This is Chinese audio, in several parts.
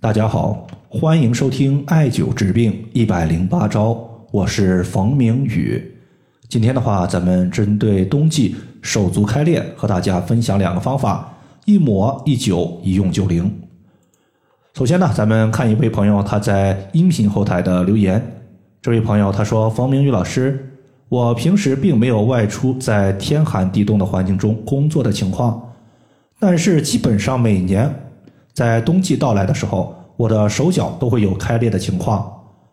大家好，欢迎收听艾灸治病一百零八招，我是冯明宇。今天的话，咱们针对冬季手足开裂，和大家分享两个方法：一抹一灸，一用就灵。首先呢，咱们看一位朋友他在音频后台的留言。这位朋友他说：“冯明宇老师，我平时并没有外出在天寒地冻的环境中工作的情况，但是基本上每年。”在冬季到来的时候，我的手脚都会有开裂的情况。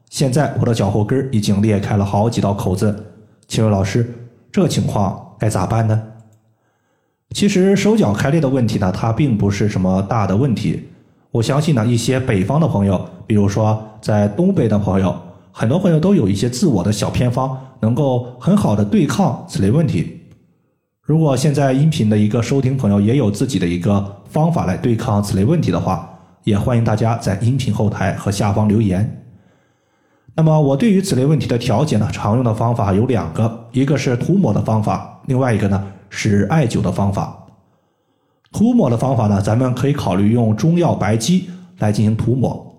现在我的脚后跟已经裂开了好几道口子，请问老师，这情况该咋办呢？其实手脚开裂的问题呢，它并不是什么大的问题。我相信呢，一些北方的朋友，比如说在东北的朋友，很多朋友都有一些自我的小偏方，能够很好的对抗此类问题。如果现在音频的一个收听朋友也有自己的一个方法来对抗此类问题的话，也欢迎大家在音频后台和下方留言。那么我对于此类问题的调节呢，常用的方法有两个，一个是涂抹的方法，另外一个呢是艾灸的方法。涂抹的方法呢，咱们可以考虑用中药白鸡来进行涂抹。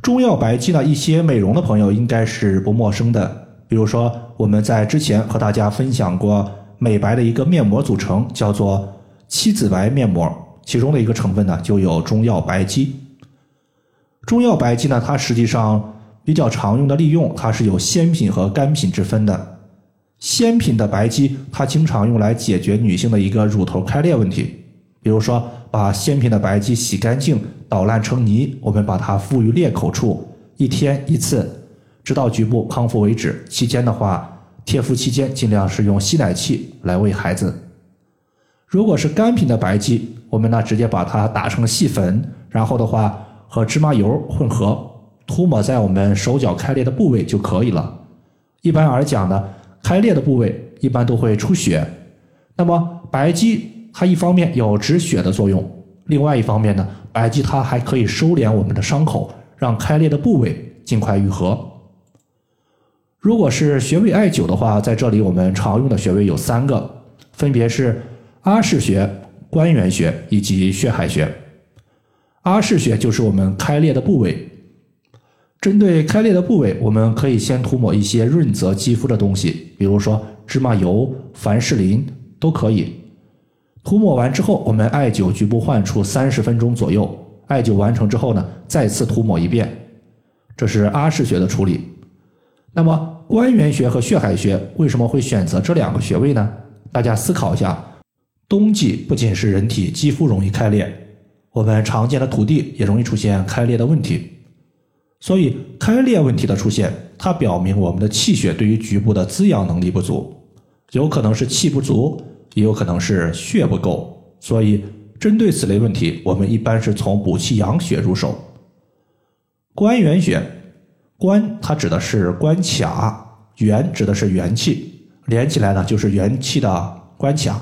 中药白鸡呢，一些美容的朋友应该是不陌生的，比如说我们在之前和大家分享过。美白的一个面膜组成叫做七子白面膜，其中的一个成分呢就有中药白鸡。中药白鸡呢，它实际上比较常用的利用，它是有鲜品和干品之分的。鲜品的白鸡，它经常用来解决女性的一个乳头开裂问题。比如说，把鲜品的白鸡洗干净，捣烂成泥，我们把它敷于裂口处，一天一次，直到局部康复为止。期间的话。贴敷期间尽量是用吸奶器来喂孩子。如果是干品的白鸡，我们呢直接把它打成细粉，然后的话和芝麻油混合涂抹在我们手脚开裂的部位就可以了。一般而讲呢，开裂的部位一般都会出血。那么白鸡它一方面有止血的作用，另外一方面呢，白鸡它还可以收敛我们的伤口，让开裂的部位尽快愈合。如果是穴位艾灸的话，在这里我们常用的穴位有三个，分别是阿是穴、关元穴以及血海穴。阿是穴就是我们开裂的部位，针对开裂的部位，我们可以先涂抹一些润泽肌肤的东西，比如说芝麻油、凡士林都可以。涂抹完之后，我们艾灸局部患处三十分钟左右。艾灸完成之后呢，再次涂抹一遍，这是阿是穴的处理。那么。关元穴和血海穴为什么会选择这两个穴位呢？大家思考一下。冬季不仅是人体肌肤容易开裂，我们常见的土地也容易出现开裂的问题。所以开裂问题的出现，它表明我们的气血对于局部的滋养能力不足，有可能是气不足，也有可能是血不够。所以针对此类问题，我们一般是从补气养血入手。关元穴。关它指的是关卡，元指的是元气，连起来呢就是元气的关卡。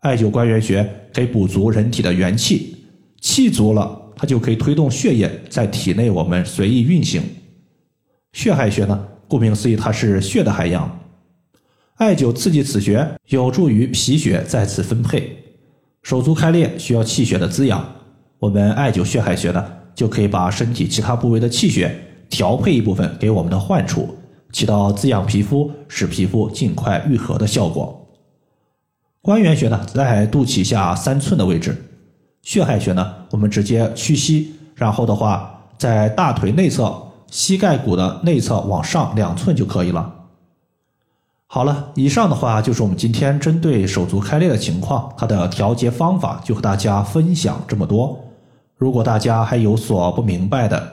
艾灸关元穴可以补足人体的元气，气足了，它就可以推动血液在体内我们随意运行。血海穴呢，顾名思义，它是血的海洋。艾灸刺激此穴，有助于脾血再次分配。手足开裂需要气血的滋养，我们艾灸血海穴呢，就可以把身体其他部位的气血。调配一部分给我们的患处，起到滋养皮肤、使皮肤尽快愈合的效果。关元穴呢，在肚脐下三寸的位置；血海穴呢，我们直接屈膝，然后的话，在大腿内侧膝盖骨的内侧往上两寸就可以了。好了，以上的话就是我们今天针对手足开裂的情况，它的调节方法就和大家分享这么多。如果大家还有所不明白的，